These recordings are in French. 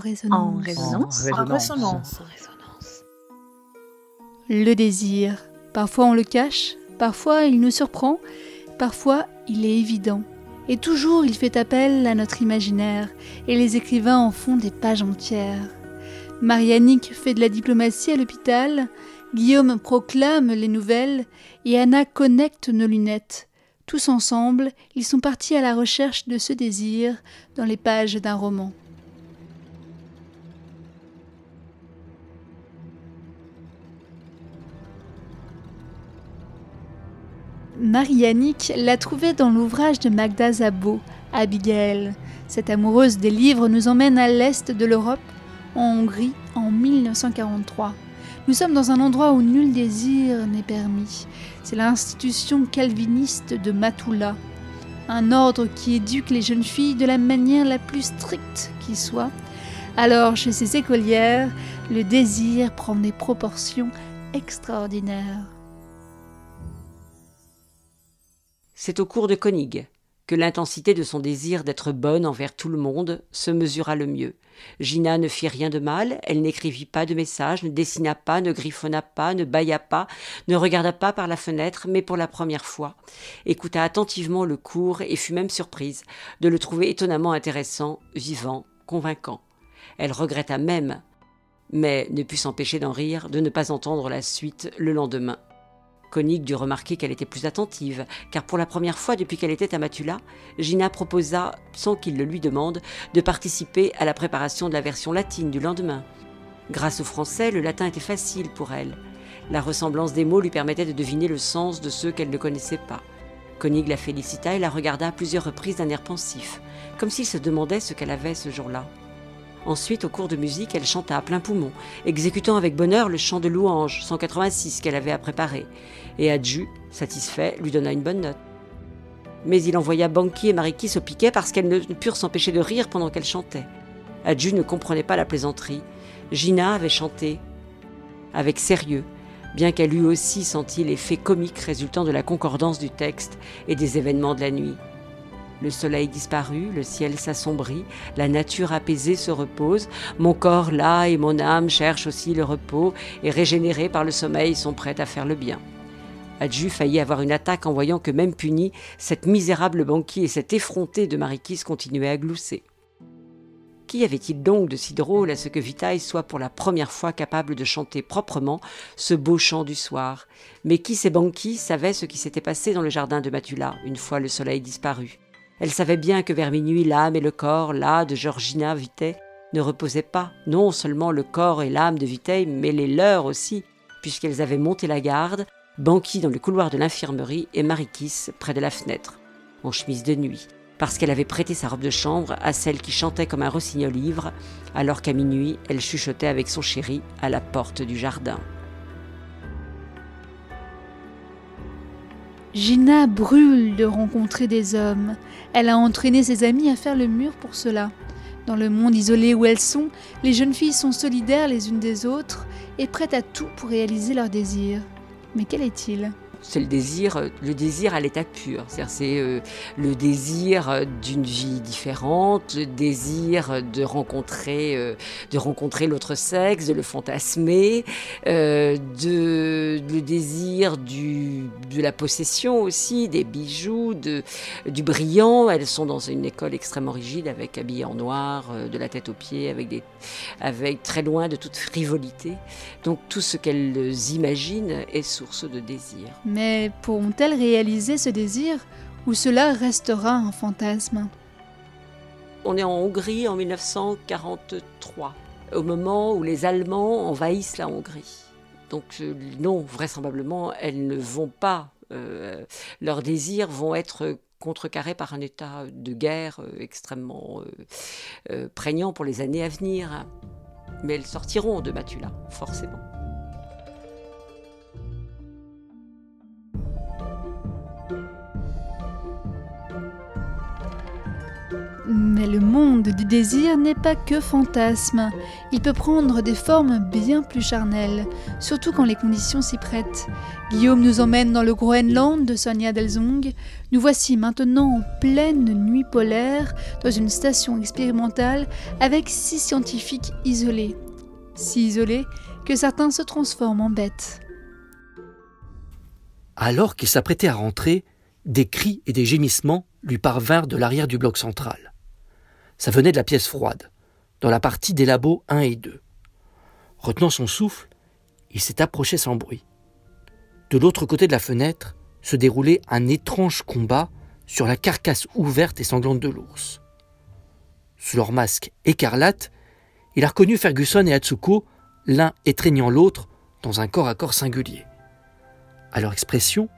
résonance. En résonance. En résonance. Le désir. Parfois on le cache, parfois il nous surprend, parfois il est évident. Et toujours il fait appel à notre imaginaire, et les écrivains en font des pages entières. Marianique fait de la diplomatie à l'hôpital, Guillaume proclame les nouvelles, et Anna connecte nos lunettes. Tous ensemble, ils sont partis à la recherche de ce désir dans les pages d'un roman. Marie-Annick l'a trouvé dans l'ouvrage de Magda Zabo, Abigail. Cette amoureuse des livres nous emmène à l'est de l'Europe, en Hongrie, en 1943. Nous sommes dans un endroit où nul désir n'est permis. C'est l'institution calviniste de Matula, un ordre qui éduque les jeunes filles de la manière la plus stricte qui soit. Alors, chez ces écolières, le désir prend des proportions extraordinaires. C'est au cours de Koenig que l'intensité de son désir d'être bonne envers tout le monde se mesura le mieux. Gina ne fit rien de mal, elle n'écrivit pas de messages, ne dessina pas, ne griffonna pas, ne bâilla pas, ne regarda pas par la fenêtre, mais pour la première fois, écouta attentivement le cours et fut même surprise de le trouver étonnamment intéressant, vivant, convaincant. Elle regretta même, mais ne put s'empêcher d'en rire, de ne pas entendre la suite le lendemain. Koenig dut remarquer qu'elle était plus attentive, car pour la première fois depuis qu'elle était à Matula, Gina proposa, sans qu'il le lui demande, de participer à la préparation de la version latine du lendemain. Grâce au français, le latin était facile pour elle. La ressemblance des mots lui permettait de deviner le sens de ceux qu'elle ne connaissait pas. Koenig la félicita et la regarda à plusieurs reprises d'un air pensif, comme s'il se demandait ce qu'elle avait ce jour-là. Ensuite, au cours de musique, elle chanta à plein poumon, exécutant avec bonheur le chant de louange 186 qu'elle avait à préparer. Et Adju, satisfait, lui donna une bonne note. Mais il envoya Banki et Marikis au piquet parce qu'elles ne purent s'empêcher de rire pendant qu'elle chantait. Adju ne comprenait pas la plaisanterie. Gina avait chanté avec sérieux, bien qu'elle eût aussi senti l'effet comique résultant de la concordance du texte et des événements de la nuit. Le soleil disparut, le ciel s'assombrit, la nature apaisée se repose, mon corps là et mon âme cherchent aussi le repos, et régénérés par le sommeil sont prêts à faire le bien. Adju faillit avoir une attaque en voyant que même punie, cette misérable banquier et cet effronté de Marikis continuaient à glousser. Qu'y avait-il donc de si drôle à ce que Vitaille soit pour la première fois capable de chanter proprement ce beau chant du soir? Mais qui ces banquis savaient ce qui s'était passé dans le jardin de Matula une fois le soleil disparu? Elle savait bien que vers minuit l'âme et le corps, là, de Georgina Vitae, ne reposaient pas, non seulement le corps et l'âme de Vitae, mais les leurs aussi, puisqu'elles avaient monté la garde, Banqui dans le couloir de l'infirmerie et Marikis près de la fenêtre, en chemise de nuit, parce qu'elle avait prêté sa robe de chambre à celle qui chantait comme un rossignol ivre, alors qu'à minuit elle chuchotait avec son chéri à la porte du jardin. Gina brûle de rencontrer des hommes. Elle a entraîné ses amis à faire le mur pour cela. Dans le monde isolé où elles sont, les jeunes filles sont solidaires les unes des autres et prêtes à tout pour réaliser leurs désirs. Mais quel est-il? C'est le désir, le désir à l'état pur. C'est euh, le désir d'une vie différente, le désir de rencontrer, euh, de rencontrer l'autre sexe, de le fantasmer, euh, de, le désir du, de la possession aussi, des bijoux, de, du brillant. Elles sont dans une école extrêmement rigide, avec habillées en noir, de la tête aux pieds, avec, des, avec très loin de toute frivolité. Donc tout ce qu'elles imaginent est source de désir. Mais pourront-elles réaliser ce désir ou cela restera un fantasme? On est en Hongrie en 1943, au moment où les Allemands envahissent la Hongrie. Donc euh, non, vraisemblablement, elles ne vont pas, euh, leurs désirs vont être contrecarrés par un état de guerre euh, extrêmement prégnant pour les années à venir. Mais elles sortiront de Matula, forcément. Mais le monde du désir n'est pas que fantasme. Il peut prendre des formes bien plus charnelles, surtout quand les conditions s'y prêtent. Guillaume nous emmène dans le Groenland de Sonia Delzong. Nous voici maintenant en pleine nuit polaire, dans une station expérimentale avec six scientifiques isolés. Si isolés que certains se transforment en bêtes. Alors qu'il s'apprêtait à rentrer, des cris et des gémissements lui parvinrent de l'arrière du bloc central. Ça venait de la pièce froide, dans la partie des labos 1 et 2. Retenant son souffle, il s'est approché sans bruit. De l'autre côté de la fenêtre se déroulait un étrange combat sur la carcasse ouverte et sanglante de l'ours. Sous leur masque écarlate, il a reconnu Ferguson et Atsuko, l'un étreignant l'autre dans un corps à corps singulier. À leur expression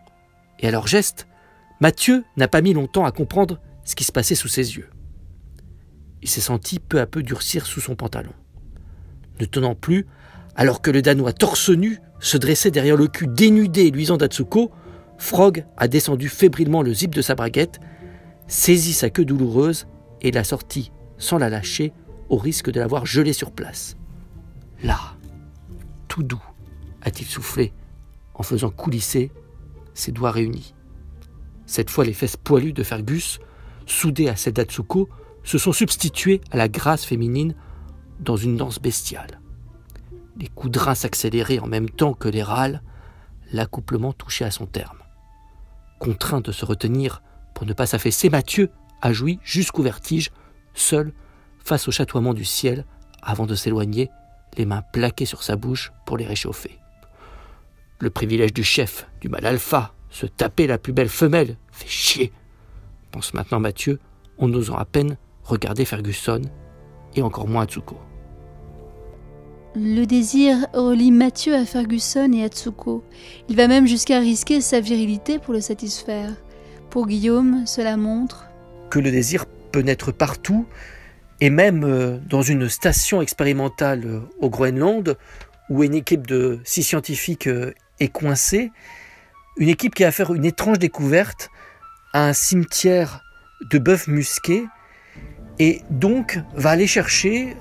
et à leurs gestes, Mathieu n'a pas mis longtemps à comprendre ce qui se passait sous ses yeux il s'est senti peu à peu durcir sous son pantalon. Ne tenant plus, alors que le Danois torse nu se dressait derrière le cul dénudé et luisant d'Atsuko, Frog a descendu fébrilement le zip de sa braguette, saisi sa queue douloureuse et l'a sorti sans la lâcher au risque de l'avoir gelée sur place. Là, tout doux, a-t-il soufflé en faisant coulisser ses doigts réunis. Cette fois, les fesses poilues de Fergus, soudées à celles d'Atsuko, se sont substitués à la grâce féminine dans une danse bestiale. Les coups de rein s'accéléraient en même temps que les râles, l'accouplement touchait à son terme. Contraint de se retenir pour ne pas s'affaisser, Mathieu a joui jusqu'au vertige, seul, face au chatoiement du ciel, avant de s'éloigner, les mains plaquées sur sa bouche pour les réchauffer. Le privilège du chef, du mal alpha, se taper la plus belle femelle, fait chier, pense maintenant Mathieu, en n'osant à peine regarder Ferguson et encore moins Atsuko. Le désir relie Mathieu à Ferguson et Atsuko. Il va même jusqu'à risquer sa virilité pour le satisfaire. Pour Guillaume, cela montre que le désir peut naître partout, et même euh, dans une station expérimentale euh, au Groenland, où une équipe de six scientifiques euh, est coincée, une équipe qui a fait une étrange découverte à un cimetière de bœufs musqués et donc va aller chercher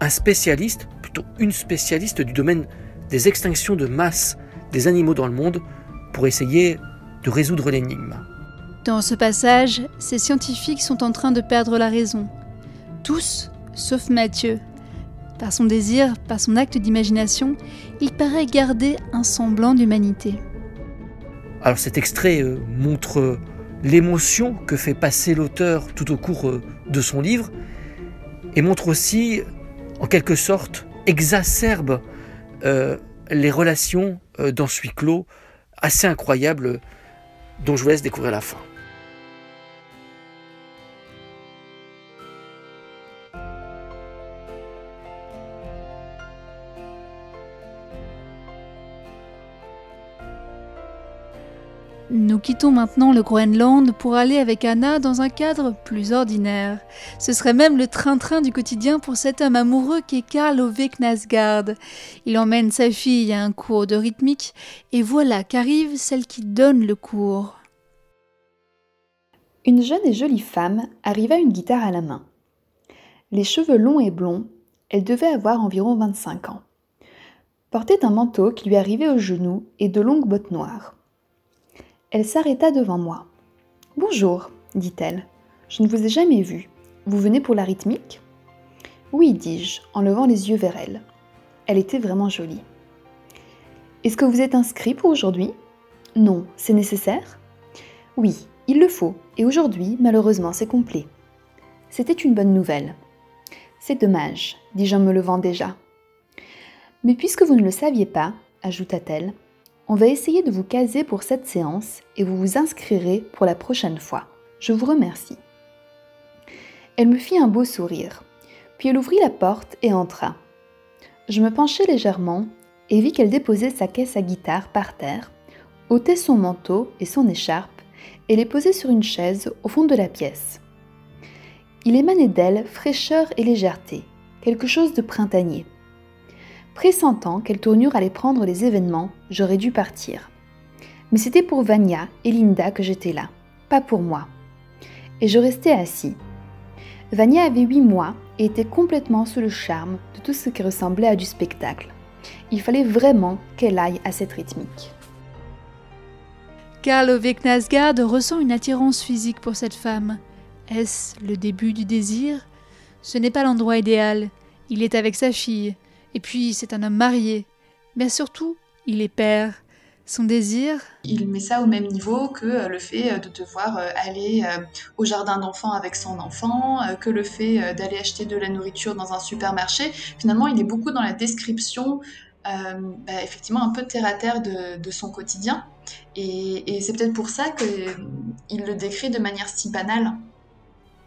un spécialiste, plutôt une spécialiste du domaine des extinctions de masse des animaux dans le monde pour essayer de résoudre l'énigme. Dans ce passage, ces scientifiques sont en train de perdre la raison. Tous, sauf Mathieu. Par son désir, par son acte d'imagination, il paraît garder un semblant d'humanité. Alors cet extrait euh, montre l'émotion que fait passer l'auteur tout au cours euh, de son livre et montre aussi, en quelque sorte, exacerbe euh, les relations euh, dans clos assez incroyable dont je vous laisse découvrir la fin. Nous quittons maintenant le Groenland pour aller avec Anna dans un cadre plus ordinaire. Ce serait même le train-train du quotidien pour cet homme amoureux qu'est Karl Ove Knasgard. Il emmène sa fille à un cours de rythmique et voilà qu'arrive celle qui donne le cours. Une jeune et jolie femme arriva une guitare à la main. Les cheveux longs et blonds, elle devait avoir environ 25 ans. Portait un manteau qui lui arrivait aux genoux et de longues bottes noires. Elle s'arrêta devant moi. Bonjour, dit-elle. Je ne vous ai jamais vu. Vous venez pour la rythmique Oui, dis-je, en levant les yeux vers elle. Elle était vraiment jolie. Est-ce que vous êtes inscrit pour aujourd'hui? Non, c'est nécessaire? Oui, il le faut, et aujourd'hui, malheureusement, c'est complet. C'était une bonne nouvelle. C'est dommage, dis-je en me levant déjà. Mais puisque vous ne le saviez pas, ajouta-t-elle, on va essayer de vous caser pour cette séance et vous vous inscrirez pour la prochaine fois. Je vous remercie. Elle me fit un beau sourire, puis elle ouvrit la porte et entra. Je me penchai légèrement et vis qu'elle déposait sa caisse à guitare par terre, ôtait son manteau et son écharpe et les posait sur une chaise au fond de la pièce. Il émanait d'elle fraîcheur et légèreté, quelque chose de printanier. Pressentant quelle tournure allait prendre les événements, j'aurais dû partir. Mais c'était pour Vania et Linda que j'étais là, pas pour moi. Et je restais assis. Vania avait 8 mois et était complètement sous le charme de tout ce qui ressemblait à du spectacle. Il fallait vraiment qu'elle aille à cette rythmique. Karl Ove Knasgard ressent une attirance physique pour cette femme. Est-ce le début du désir? Ce n'est pas l'endroit idéal. Il est avec sa fille. Et puis, c'est un homme marié. Mais surtout, il est père. Son désir Il met ça au même niveau que euh, le fait euh, de devoir euh, aller au jardin d'enfants avec son enfant, que le fait d'aller acheter de la nourriture dans un supermarché. Finalement, il est beaucoup dans la description, bah, effectivement, un peu terre à terre de, son quotidien. Et, et c'est peut-être pour ça qu'il le décrit de manière si banale.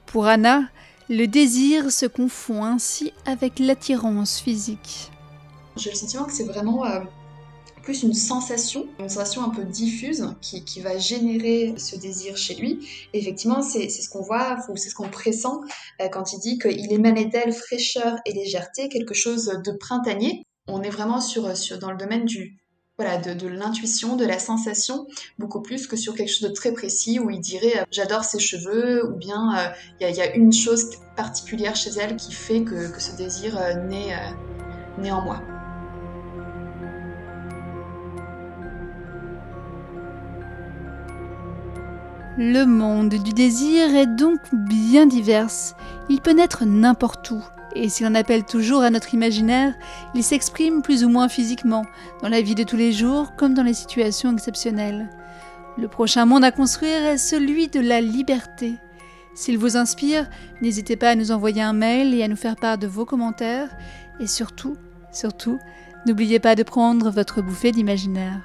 Pour Anna, le désir se confond ainsi avec l'attirance physique. J'ai le sentiment que c'est vraiment plus une sensation, une sensation un peu diffuse qui, qui va générer ce désir chez lui. Effectivement, c'est ce qu'on voit, ou c'est ce qu'on pressent euh, quand il dit qu'il émanait d'elle fraîcheur et légèreté, quelque chose de printanier. On est vraiment sur, sur dans le domaine du, voilà, de, l'intuition, de la sensation, beaucoup plus que sur quelque chose de très précis où il dirait euh, j'adore ses cheveux ou bien euh, il y, a une chose particulière chez elle qui fait que, que ce désir naît, naît en moi. Le monde du désir est donc bien divers. Il peut naître n'importe où, et s'il en appelle toujours à notre imaginaire, il s'exprime plus ou moins physiquement, dans la vie de tous les jours comme dans les situations exceptionnelles. Le prochain monde à construire est celui de la liberté. S'il vous inspire, n'hésitez pas à nous envoyer un mail et à nous faire part de vos commentaires. Et surtout, surtout, n'oubliez pas de prendre votre bouffée d'imaginaire.